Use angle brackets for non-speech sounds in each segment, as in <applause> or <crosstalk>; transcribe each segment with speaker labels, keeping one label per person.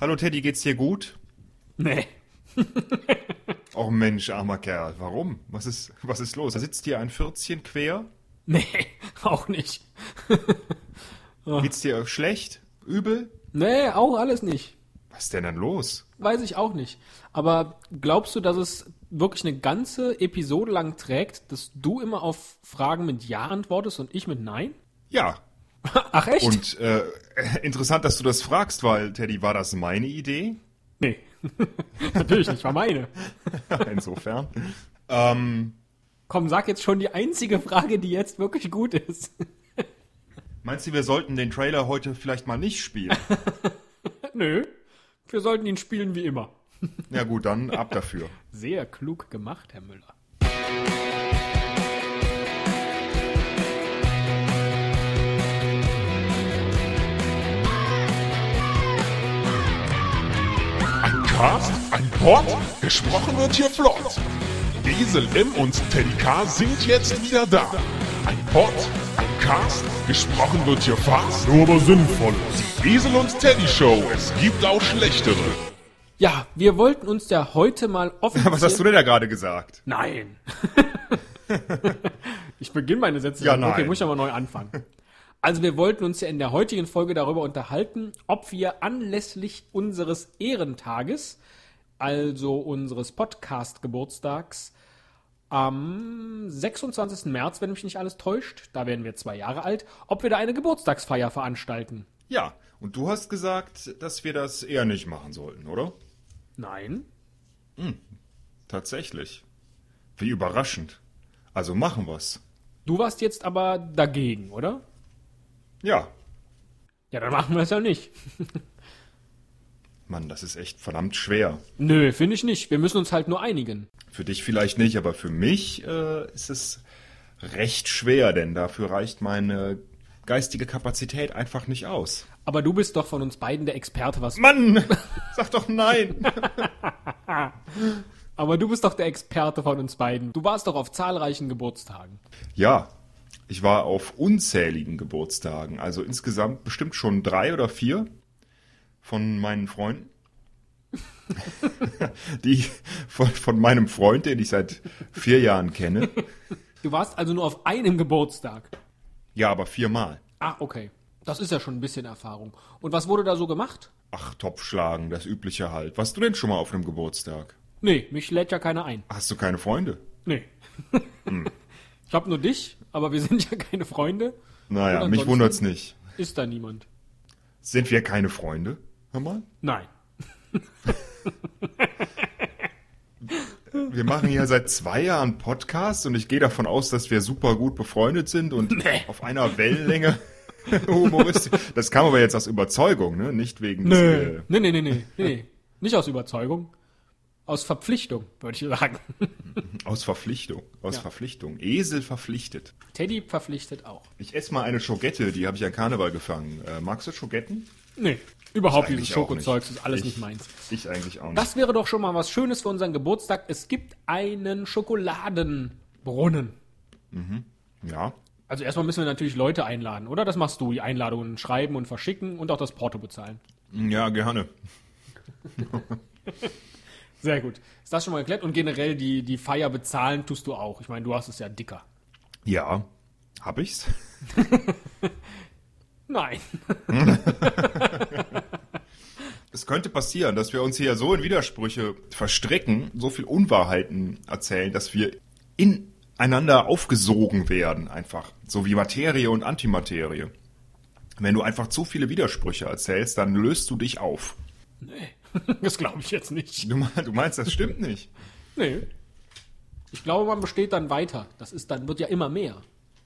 Speaker 1: Hallo Teddy, geht's dir gut?
Speaker 2: Nee. <laughs>
Speaker 1: Oh Mensch, armer Kerl. Warum? Was ist, was ist los? Da sitzt dir ein Pfürzchen quer?
Speaker 2: Nee, <laughs> auch nicht. <laughs>
Speaker 1: Geht's dir schlecht? Übel?
Speaker 2: Nee, auch alles nicht.
Speaker 1: Was ist denn dann los?
Speaker 2: Weiß ich auch nicht. Aber glaubst du, dass es wirklich eine ganze Episode lang trägt, dass du immer auf Fragen mit Ja antwortest und ich mit Nein?
Speaker 1: Ja. <laughs>
Speaker 2: Ach echt?
Speaker 1: Und äh, interessant, dass du das fragst, weil Teddy, war das meine Idee?
Speaker 2: nee. <laughs> Natürlich nicht, war meine. <laughs>
Speaker 1: Insofern. ähm,
Speaker 2: Komm, sag jetzt schon die einzige Frage, die jetzt wirklich gut ist.
Speaker 1: meinst du, wir sollten den Trailer heute vielleicht mal nicht spielen?
Speaker 2: Nö. Wir sollten ihn spielen wie immer.
Speaker 1: ja gut, dann ab dafür.
Speaker 2: Sehr klug gemacht, Herr Müller.
Speaker 3: Ein Cast, ein Pod, gesprochen wird hier flott. Esel M und Teddy K sind jetzt wieder da. Ein Pod, ein Cast, gesprochen wird hier fast, nur aber sinnvoll. Die Esel und Teddy Show, es gibt auch schlechtere.
Speaker 2: Ja, wir wollten uns ja heute mal offiziell... <laughs>
Speaker 1: Was hast du denn da gerade gesagt?
Speaker 2: Nein. <laughs> ich beginne meine Sätze.
Speaker 1: Ja,
Speaker 2: dann. Okay,
Speaker 1: nein.
Speaker 2: muss ich aber neu anfangen. Also wir wollten uns ja in der heutigen Folge darüber unterhalten, ob wir anlässlich unseres Ehrentages, also unseres Podcast-Geburtstags, am 26. März, wenn mich nicht alles täuscht, da werden wir zwei Jahre alt, ob wir da eine Geburtstagsfeier veranstalten.
Speaker 1: Ja, und du hast gesagt, dass wir das eher nicht machen sollten, oder?
Speaker 2: Nein?
Speaker 1: Tatsächlich. Wie überraschend. Also machen wir's.
Speaker 2: Du warst jetzt aber dagegen, oder?
Speaker 1: Ja.
Speaker 2: Ja, dann machen wir es ja nicht.
Speaker 1: Mann, das ist echt verdammt schwer.
Speaker 2: Nö, finde ich nicht. Wir müssen uns halt nur einigen.
Speaker 1: Für dich vielleicht nicht, aber für mich äh, ist es recht schwer, denn dafür reicht meine geistige Kapazität einfach nicht aus.
Speaker 2: Aber du bist doch von uns beiden der Experte, was.
Speaker 1: Mann, sag doch nein. <laughs>
Speaker 2: Aber du bist doch der Experte von uns beiden. Du warst doch auf zahlreichen Geburtstagen.
Speaker 1: Ja, ich war auf unzähligen Geburtstagen, also insgesamt bestimmt schon drei oder vier von meinen Freunden. <laughs> Die von, von meinem Freund, den ich seit vier Jahren kenne.
Speaker 2: Du warst also nur auf einem Geburtstag.
Speaker 1: Ja, aber viermal.
Speaker 2: Ah, okay. Das ist ja schon ein bisschen Erfahrung. Und was wurde da so gemacht?
Speaker 1: Ach, Topfschlagen, das übliche halt. Warst du denn schon mal auf einem Geburtstag?
Speaker 2: Nee, mich lädt ja keiner ein.
Speaker 1: Hast du keine Freunde?
Speaker 2: Nee. <laughs> Ich hab nur dich, aber wir sind ja keine Freunde.
Speaker 1: Naja, mich wundert's nicht.
Speaker 2: Ist da niemand?
Speaker 1: Sind wir keine Freunde? Hör mal.
Speaker 2: Nein. <laughs>
Speaker 1: Wir machen hier seit zwei Jahren Podcast und ich gehe davon aus, dass wir super gut befreundet sind und
Speaker 2: Nee.
Speaker 1: auf einer Wellenlänge <laughs> humoristisch. Das kam aber jetzt aus Überzeugung, ne? Nicht wegen des, äh,
Speaker 2: Nee, nee, nee, nee, nee. Nicht aus Überzeugung. Aus Verpflichtung, würde ich sagen.
Speaker 1: aus Verpflichtung. Aus
Speaker 2: Ja.
Speaker 1: Verpflichtung. Esel verpflichtet.
Speaker 2: Teddy verpflichtet auch.
Speaker 1: Ich esse mal eine Schogette, die habe ich an Karneval gefangen. Äh, magst du Schogetten?
Speaker 2: Nee, überhaupt dieses Schokozeugs ist alles
Speaker 1: Ich-
Speaker 2: nicht meins.
Speaker 1: Ich eigentlich auch nicht.
Speaker 2: Das wäre doch schon mal was Schönes für unseren Geburtstag. Es gibt einen Schokoladenbrunnen.
Speaker 1: Ja.
Speaker 2: Also erstmal müssen wir natürlich Leute einladen, oder? Das machst du, die Einladungen schreiben und verschicken und auch das Porto bezahlen.
Speaker 1: Ja, gerne. <laughs>
Speaker 2: Sehr gut. Ist das schon mal geklärt? Und generell die, die Feier bezahlen tust du auch. Ich meine, du hast es ja dicker.
Speaker 1: Ja. Hab ich's? <laughs>
Speaker 2: Nein. <laughs>
Speaker 1: Es könnte passieren, dass wir uns hier so in Widersprüche verstricken, so viel Unwahrheiten erzählen, dass wir ineinander aufgesogen werden, einfach. So wie Materie und Antimaterie. Wenn du einfach zu viele Widersprüche erzählst, dann löst du dich auf. <laughs>
Speaker 2: Das glaube ich jetzt nicht.
Speaker 1: Du, me- du meinst, das stimmt nicht.
Speaker 2: Nee. Ich glaube, man besteht dann weiter. Das ist dann, wird ja immer mehr.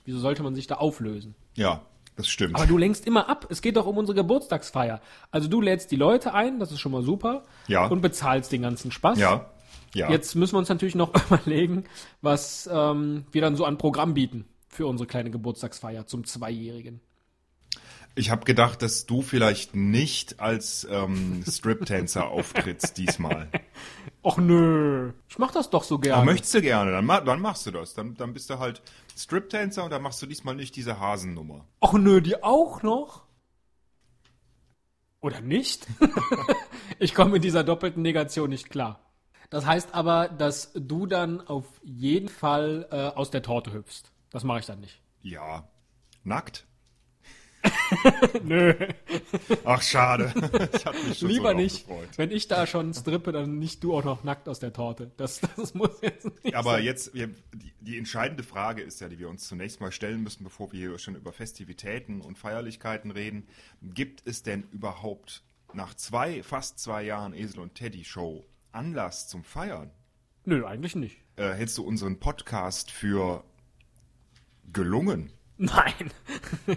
Speaker 2: Wieso sollte man sich da auflösen?
Speaker 1: Ja, das stimmt.
Speaker 2: Aber du lenkst immer ab. Es geht doch um unsere Geburtstagsfeier. Also du lädst die Leute ein, das ist schon mal super.
Speaker 1: Ja.
Speaker 2: Und bezahlst den ganzen Spaß.
Speaker 1: ja, ja.
Speaker 2: Jetzt müssen wir uns natürlich noch <laughs> überlegen, was ähm, wir dann so an Programm bieten für unsere kleine Geburtstagsfeier zum Zweijährigen.
Speaker 1: Ich habe gedacht, dass du vielleicht nicht als ähm, Strip-Tänzer auftrittst diesmal. <laughs>
Speaker 2: Och nö, ich mach das doch so gerne.
Speaker 1: Aber möchtest du gerne, dann, dann machst du das. Dann, dann bist du halt Strip-Tänzer und dann machst du diesmal nicht diese Hasennummer.
Speaker 2: Och nö, die auch noch? Oder nicht? <laughs> Ich komme mit dieser doppelten Negation nicht klar. Das heißt aber, dass du dann auf jeden Fall äh, aus der Torte hüpfst. Das mache ich dann nicht.
Speaker 1: Ja. Nackt? <laughs>
Speaker 2: Nö,
Speaker 1: Ach, schade. Ich hatte mich schon so
Speaker 2: lieber
Speaker 1: drauf
Speaker 2: nicht.
Speaker 1: gefreut.
Speaker 2: Wenn ich da schon strippe, dann nicht du auch noch nackt aus der Torte. Das, das muss jetzt nicht
Speaker 1: Aber
Speaker 2: sein.
Speaker 1: jetzt, wir, die, die entscheidende Frage ist ja, die wir uns zunächst mal stellen müssen, bevor wir hier schon über Festivitäten und Feierlichkeiten reden. Gibt es denn überhaupt nach zwei, fast zwei Jahren Esel und Teddy Show Anlass zum Feiern?
Speaker 2: Nö, eigentlich nicht.
Speaker 1: Äh, hältst du unseren Podcast für gelungen? <laughs>
Speaker 2: Nein,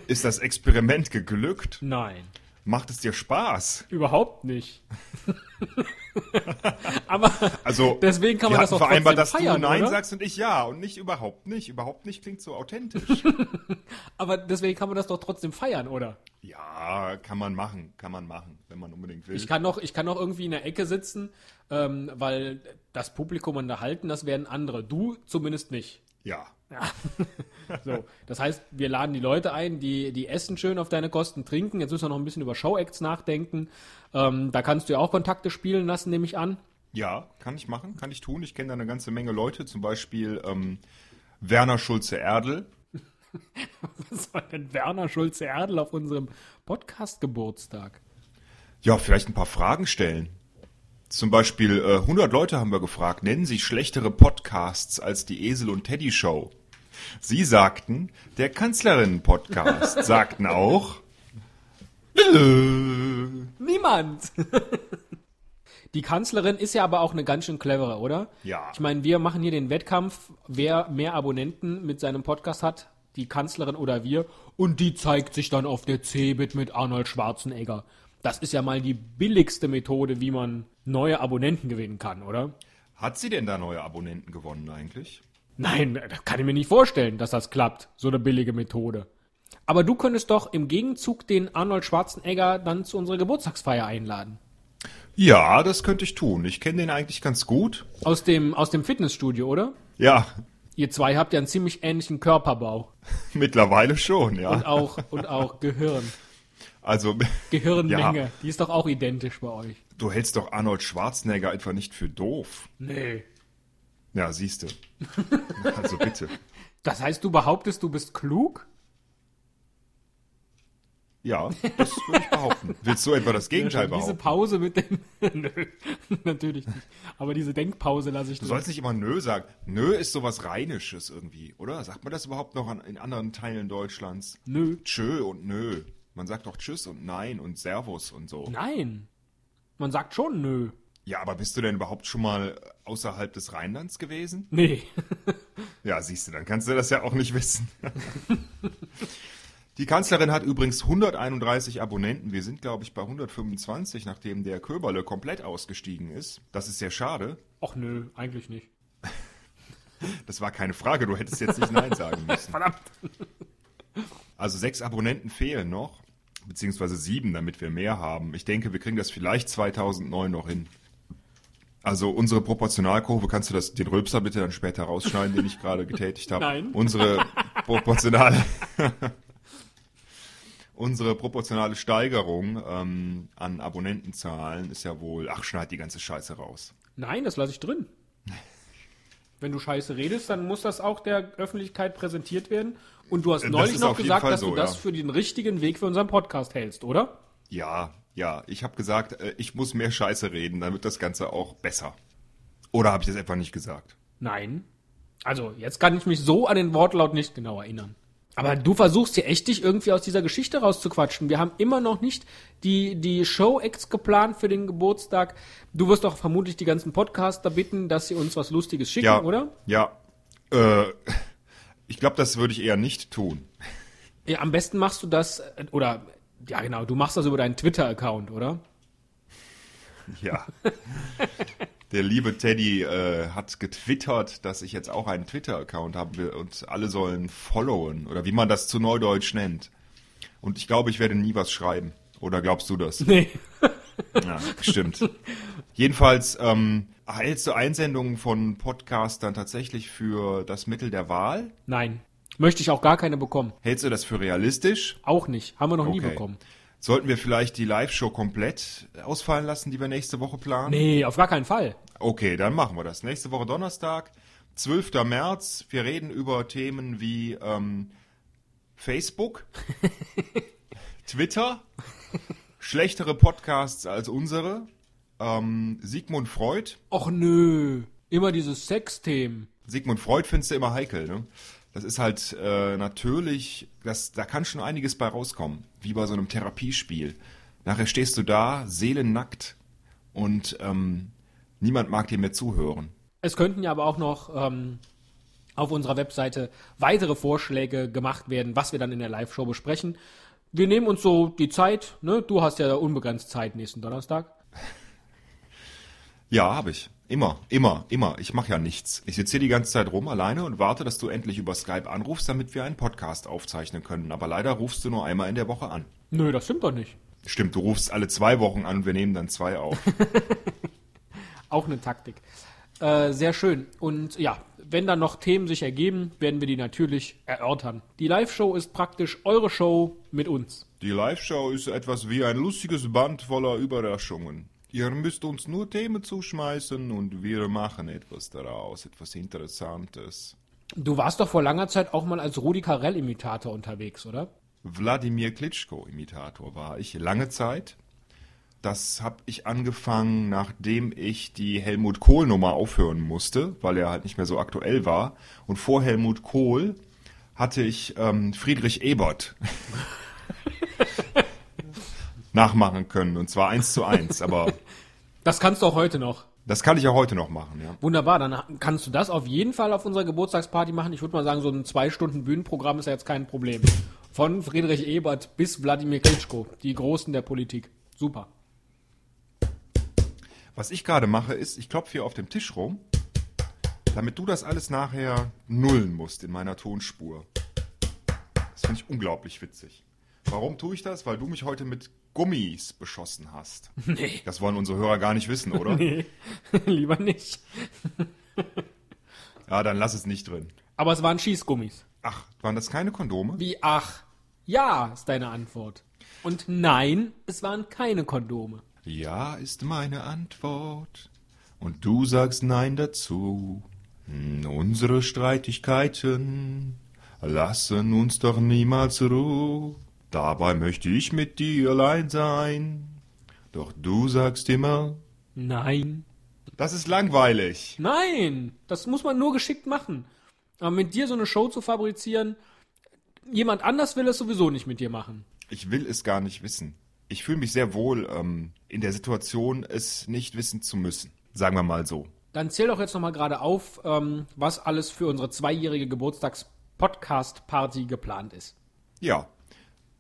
Speaker 1: Ist das Experiment geglückt?
Speaker 2: nein.
Speaker 1: Macht es dir Spaß?
Speaker 2: Überhaupt nicht. <laughs> Aber
Speaker 1: Also,
Speaker 2: deswegen kann man das auch
Speaker 1: vereinbart, dass
Speaker 2: feiern,
Speaker 1: du Nein
Speaker 2: oder?
Speaker 1: sagst und ich Ja und nicht überhaupt nicht. Überhaupt nicht klingt so authentisch. <laughs>
Speaker 2: Aber deswegen kann man das doch trotzdem feiern, oder?
Speaker 1: ja, kann man machen, kann man machen, wenn man unbedingt will.
Speaker 2: Ich kann noch, ich kann noch irgendwie in der Ecke sitzen, ähm, weil das Publikum unterhalten, das werden andere. Du zumindest nicht.
Speaker 1: ja. <laughs>
Speaker 2: So, das heißt, wir laden die Leute ein, die, die essen schön auf deine Kosten, trinken. Jetzt müssen wir noch ein bisschen über Show-Acts nachdenken. Ähm, da kannst du ja auch Kontakte spielen lassen, nehme ich an.
Speaker 1: Ja, kann ich machen, kann ich tun. Ich kenne da eine ganze Menge Leute, zum Beispiel ähm, Werner Schulze-Erdl. <laughs>
Speaker 2: Was soll denn Werner Schulze-Erdl auf unserem Podcast-Geburtstag?
Speaker 1: Ja, vielleicht ein paar Fragen stellen. Zum Beispiel äh, 100 Leute haben wir gefragt, nennen Sie schlechtere Podcasts als die Esel und Teddy Show? Sie sagten, der Kanzlerinnen-Podcast. <laughs> sagten auch,
Speaker 2: Niemand! <laughs> Die Kanzlerin ist ja aber auch eine ganz schön clevere, oder?
Speaker 1: Ja.
Speaker 2: Ich meine, wir machen hier den Wettkampf, wer mehr Abonnenten mit seinem Podcast hat, die Kanzlerin oder wir. Und die zeigt sich dann auf der Cebit mit Arnold Schwarzenegger. Das ist ja mal die billigste Methode, wie man neue Abonnenten gewinnen kann, oder?
Speaker 1: hat sie denn da neue Abonnenten gewonnen eigentlich?
Speaker 2: Nein, das kann ich mir nicht vorstellen, dass das klappt. So eine billige Methode. Aber du könntest doch im Gegenzug den Arnold Schwarzenegger dann zu unserer Geburtstagsfeier einladen.
Speaker 1: Ja, das könnte ich tun. Ich kenne den eigentlich ganz gut.
Speaker 2: Aus dem, aus dem Fitnessstudio, oder?
Speaker 1: Ja,
Speaker 2: Ihr zwei habt ja einen ziemlich ähnlichen Körperbau. <laughs>
Speaker 1: mittlerweile schon, ja.
Speaker 2: Und auch, und auch Gehirn.
Speaker 1: Also, <laughs>
Speaker 2: Gehirnmenge.
Speaker 1: Ja.
Speaker 2: Die ist doch auch identisch bei euch.
Speaker 1: du hältst doch Arnold Schwarzenegger etwa nicht für doof.
Speaker 2: Nee.
Speaker 1: Ja, siehst du. <laughs> Also bitte.
Speaker 2: Das heißt, du behauptest, du bist klug?
Speaker 1: Ja, das würde ich behaupten. Willst du etwa das Gegenteil
Speaker 2: Diese
Speaker 1: behaupten?
Speaker 2: Pause mit dem. <laughs> Nö, natürlich nicht. Aber diese Denkpause lasse ich
Speaker 1: Du sollst nicht immer Nö sagen. Nö ist sowas Rheinisches irgendwie, oder? Sagt man das überhaupt noch an, in anderen Teilen Deutschlands?
Speaker 2: Nö.
Speaker 1: Tschö und Nö. Man sagt doch Tschüss und Nein und Servus und so.
Speaker 2: Nein. Man sagt schon nö.
Speaker 1: Ja, aber bist du denn überhaupt schon mal außerhalb des Rheinlands gewesen?
Speaker 2: Nee. <laughs>
Speaker 1: Ja, siehst du, dann kannst du das ja auch nicht wissen. <laughs> Die Kanzlerin hat übrigens 131 Abonnenten. Wir sind, glaube ich, bei 125, nachdem der Köberle komplett ausgestiegen ist. Das ist sehr schade.
Speaker 2: Och nö, eigentlich nicht. <laughs>
Speaker 1: Das war keine Frage, du hättest jetzt nicht Nein sagen müssen.
Speaker 2: Verdammt.
Speaker 1: Also sechs Abonnenten fehlen noch, beziehungsweise sieben, damit wir mehr haben. Ich denke, wir kriegen das vielleicht 2009 noch hin. Also unsere Proportionalkurve, kannst du das, den Rülpser bitte dann später rausschneiden, den ich gerade getätigt habe? <laughs>
Speaker 2: Nein.
Speaker 1: Unsere proportionale, <laughs> unsere proportionale Steigerung ähm, an Abonnentenzahlen ist ja wohl, ach, schneid die ganze Scheiße raus.
Speaker 2: Nein, das lasse ich drin. Wenn du scheiße redest, dann muss das auch der Öffentlichkeit präsentiert werden. Und du hast
Speaker 1: Das
Speaker 2: neulich noch gesagt,
Speaker 1: Fall
Speaker 2: dass
Speaker 1: so,
Speaker 2: du das
Speaker 1: ja.
Speaker 2: für den richtigen Weg für unseren Podcast hältst, oder?
Speaker 1: Ja, ja, ich habe gesagt, äh, ich muss mehr Scheiße reden, dann wird das Ganze auch besser. Oder habe ich das etwa nicht gesagt?
Speaker 2: Nein. Also, jetzt kann ich mich so an den Wortlaut nicht genau erinnern. Aber du versuchst hier echt, dich irgendwie aus dieser Geschichte rauszuquatschen. Wir haben immer noch nicht die, die Show-Acts geplant für den Geburtstag. Du wirst doch vermutlich die ganzen Podcaster bitten, dass sie uns was Lustiges schicken,
Speaker 1: Ja,
Speaker 2: oder?
Speaker 1: Ja. Äh, <laughs> ich glaube, das würde ich eher nicht tun.
Speaker 2: Ja, am besten machst du das, äh, oder, ja genau, du machst das über deinen Twitter-Account, oder? <laughs>
Speaker 1: Ja. Der liebe Teddy äh, hat getwittert, dass ich jetzt auch einen Twitter-Account habe und alle sollen followen oder wie man das zu Neudeutsch nennt. Und ich glaube, ich werde nie was schreiben. Oder glaubst du das?
Speaker 2: Nee. <laughs>
Speaker 1: Ja, stimmt. Jedenfalls ähm, hältst du Einsendungen von Podcastern tatsächlich für das Mittel der Wahl?
Speaker 2: Nein. Möchte ich auch gar keine bekommen.
Speaker 1: Hältst du das für realistisch?
Speaker 2: Auch nicht. Haben wir noch nie
Speaker 1: Okay.
Speaker 2: bekommen.
Speaker 1: Sollten wir vielleicht die Live-Show komplett ausfallen lassen, die wir nächste Woche planen?
Speaker 2: Nee, auf gar keinen Fall.
Speaker 1: Okay, dann machen wir das. Nächste Woche Donnerstag, 12. März. Wir reden über Themen wie ähm, Facebook, <laughs> Twitter, schlechtere Podcasts als unsere, ähm, Sigmund Freud.
Speaker 2: Och nö, immer diese Sexthemen.
Speaker 1: Sigmund Freud findest du immer heikel, ne? Das ist halt äh, natürlich, das, da kann schon einiges bei rauskommen, wie bei so einem Therapiespiel. Nachher stehst du da, seelennackt und ähm, niemand mag dir mehr zuhören.
Speaker 2: Es könnten ja aber auch noch ähm, auf unserer Webseite weitere Vorschläge gemacht werden, was wir dann in der Live-Show besprechen. Wir nehmen uns so die Zeit, ne? Du hast ja unbegrenzt Zeit nächsten Donnerstag. <laughs>
Speaker 1: Ja, habe ich. Immer, immer, immer. Ich mache ja nichts. Ich sitze hier die ganze Zeit rum alleine und warte, dass du endlich über Skype anrufst, damit wir einen Podcast aufzeichnen können. Aber leider rufst du nur einmal in der Woche an.
Speaker 2: Nö, das stimmt doch nicht.
Speaker 1: Stimmt, du rufst alle zwei Wochen an und wir nehmen dann zwei auf. <laughs>
Speaker 2: Auch eine Taktik. Äh, sehr schön. Und ja, wenn dann noch Themen sich ergeben, werden wir die natürlich erörtern. Die Live-Show ist praktisch eure Show mit uns.
Speaker 1: Die Live-Show ist etwas wie ein lustiges Band voller Überraschungen. Ihr müsst uns nur Themen zuschmeißen und wir machen etwas daraus, etwas Interessantes.
Speaker 2: Du warst doch vor langer Zeit auch mal als Rudi Carell-Imitator unterwegs, oder?
Speaker 1: Wladimir Klitschko-Imitator war ich lange Zeit. Das habe ich angefangen, nachdem ich die Helmut Kohl-Nummer aufhören musste, weil er halt nicht mehr so aktuell war. Und vor Helmut Kohl hatte ich ähm, Friedrich Ebert <laughs> nachmachen können. Und zwar eins zu eins. Aber <laughs>
Speaker 2: Das kannst du auch heute noch.
Speaker 1: das kann ich auch heute noch machen, ja.
Speaker 2: Wunderbar, dann kannst du das auf jeden Fall auf unserer Geburtstagsparty machen. Ich würde mal sagen, so ein zwei Stunden Bühnenprogramm ist ja jetzt kein Problem. Von Friedrich Ebert bis Wladimir Klitschko, die Großen der Politik. Super.
Speaker 1: Was ich gerade mache, ist, ich klopfe hier auf dem Tisch rum, damit du das alles nachher nullen musst in meiner Tonspur. Das finde ich unglaublich witzig. Warum tue ich das? Weil du mich heute mit Gummis beschossen hast. <laughs>
Speaker 2: Nee.
Speaker 1: Das wollen unsere Hörer gar nicht wissen, oder?
Speaker 2: Nee, <laughs> lieber nicht. <laughs>
Speaker 1: Ja, dann lass es nicht drin.
Speaker 2: Aber es waren Schießgummis.
Speaker 1: Ach, waren das keine Kondome?
Speaker 2: Wie ach? Ja, ist deine Antwort. Und nein, es waren keine Kondome.
Speaker 1: Ja, ist meine Antwort. Und du sagst Nein dazu. Hm, Unsere Streitigkeiten lassen uns doch niemals Ruhe. Dabei möchte ich mit dir allein sein. Doch du sagst immer,
Speaker 2: Nein.
Speaker 1: das ist langweilig.
Speaker 2: Nein, das muss man nur geschickt machen. Aber mit dir so eine Show zu fabrizieren, jemand anders will es sowieso nicht mit dir machen.
Speaker 1: Ich will es gar nicht wissen. Ich fühle mich sehr wohl ähm, in der Situation, es nicht wissen zu müssen. Sagen wir mal so.
Speaker 2: Dann zähl doch jetzt nochmal gerade auf, ähm, was alles für unsere zweijährige Geburtstags-Podcast-Party geplant ist.
Speaker 1: Ja.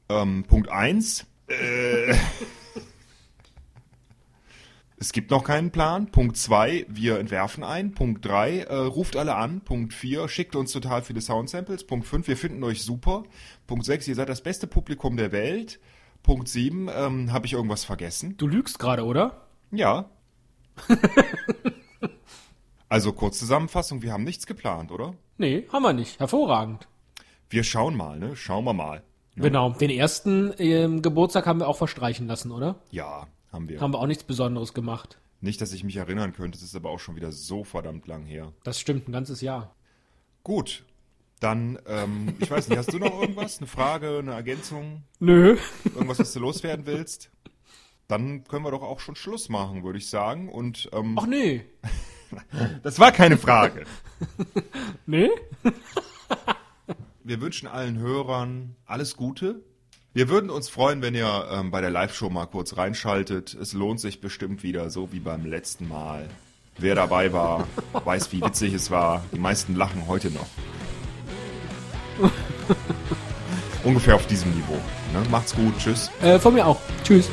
Speaker 1: Ähm, Punkt eins. Äh, <laughs> es gibt noch keinen Plan. Punkt zwei, wir entwerfen einen. Punkt drei, äh, ruft alle an. Punkt vier, schickt uns total viele Soundsamples. Punkt fünf, wir finden euch super. Punkt sechs, ihr seid das beste Publikum der Welt. Punkt sieben, ähm, habe ich irgendwas vergessen?
Speaker 2: Du lügst gerade, oder?
Speaker 1: Ja. <laughs> also Kurzzusammenfassung, wir haben nichts geplant, oder?
Speaker 2: Nee, haben wir nicht. Hervorragend.
Speaker 1: Wir schauen mal, ne? Schauen wir mal.
Speaker 2: Genau. Den ersten ähm, Geburtstag haben wir auch verstreichen lassen, oder?
Speaker 1: Ja, haben wir.
Speaker 2: Haben wir auch nichts Besonderes gemacht.
Speaker 1: Nicht, dass ich mich erinnern könnte, es ist aber auch schon wieder so verdammt lang her.
Speaker 2: Das stimmt, ein ganzes Jahr.
Speaker 1: Gut, dann, ähm, ich weiß nicht, hast du noch irgendwas? Eine Frage, eine Ergänzung?
Speaker 2: Nö.
Speaker 1: Irgendwas, was du loswerden willst? Dann können wir doch auch schon Schluss machen, würde ich sagen. Und ähm,
Speaker 2: Ach nee. <laughs>
Speaker 1: das war keine Frage.
Speaker 2: Nee?
Speaker 1: Wir wünschen allen Hörern alles Gute. Wir würden uns freuen, wenn ihr ähm, bei der Live-Show mal kurz reinschaltet. Es lohnt sich bestimmt wieder, so wie beim letzten Mal. Wer dabei war, <laughs> weiß, wie witzig es war. Die meisten lachen heute noch. <laughs> Ungefähr auf diesem Niveau. Ne? Macht's gut. Tschüss.
Speaker 2: Äh, von mir auch. Tschüss.